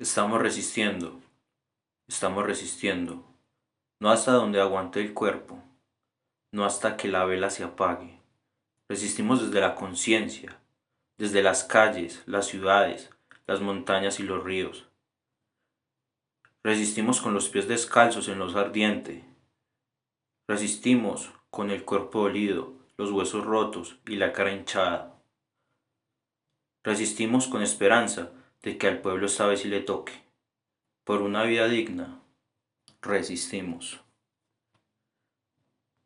Estamos resistiendo, estamos resistiendo, no hasta donde aguante el cuerpo, no hasta que la vela se apague. Resistimos desde la conciencia, desde las calles, las ciudades, las montañas y los ríos. Resistimos con los pies descalzos en los ardiente. Resistimos con el cuerpo dolido, los huesos rotos y la cara hinchada. Resistimos con esperanza de que al pueblo vez sí le toque. Por una vida digna, resistimos.